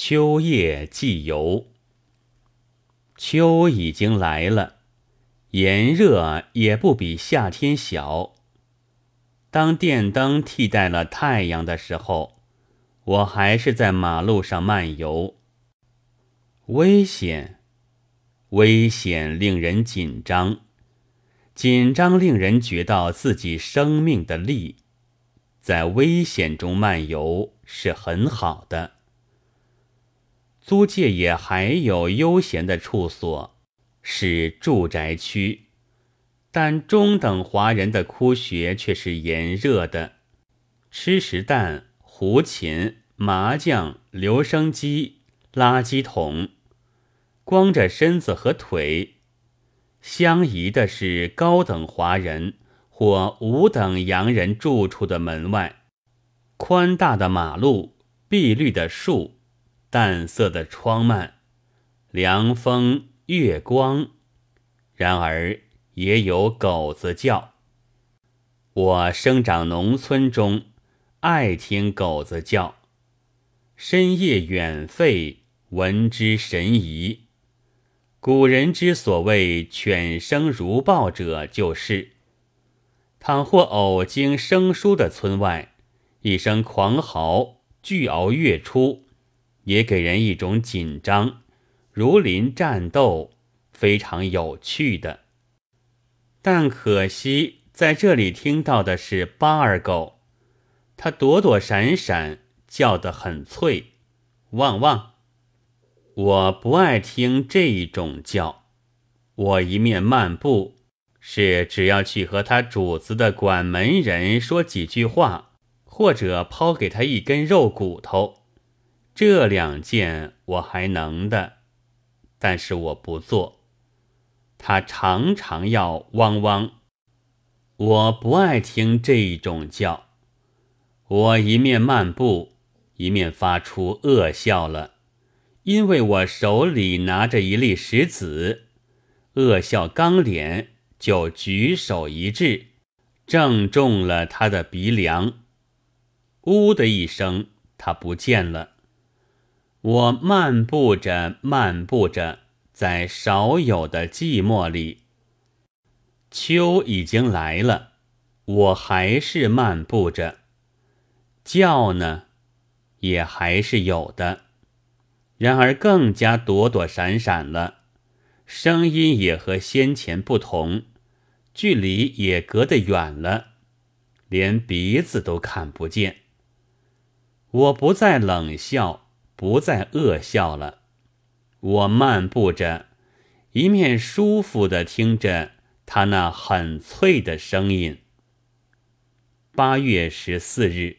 秋夜寄游。秋已经来了，炎热也不比夏天小。当电灯替代了太阳的时候，我还是在马路上漫游。危险，危险，令人紧张，紧张令人觉到自己生命的力。在危险中漫游是很好的。租界也还有悠闲的处所，是住宅区，但中等华人的窟穴却是炎热的。吃食蛋、胡琴、麻将、留声机、垃圾桶，光着身子和腿，相宜的是高等华人或五等洋人住处的门外，宽大的马路，碧绿的树。淡色的窗幔，凉风，月光，然而也有狗子叫。我生长农村中，爱听狗子叫，深夜远吠，闻之神怡。古人之所谓犬声如报者，就是：倘或偶经生疏的村外，一声狂嚎，巨鳌跃出。也给人一种紧张、如临战斗、非常有趣的。但可惜在这里听到的是巴尔狗，它躲躲闪闪，叫得很脆，汪汪。我不爱听这一种叫。我一面漫步，是只要去和他主子的管门人说几句话，或者抛给他一根肉骨头。这两件我还能的，但是我不做。他常常要汪汪，我不爱听这一种叫。我一面漫步，一面发出恶笑了，因为我手里拿着一粒石子，恶笑刚脸就举手一掷，正中了他的鼻梁。呜的一声，他不见了。我漫步着，漫步着，在少有的寂寞里。秋已经来了，我还是漫步着。叫呢，也还是有的，然而更加躲躲闪闪了，声音也和先前不同，距离也隔得远了，连鼻子都看不见。我不再冷笑。不再恶笑了，我漫步着，一面舒服的听着他那很脆的声音。八月十四日。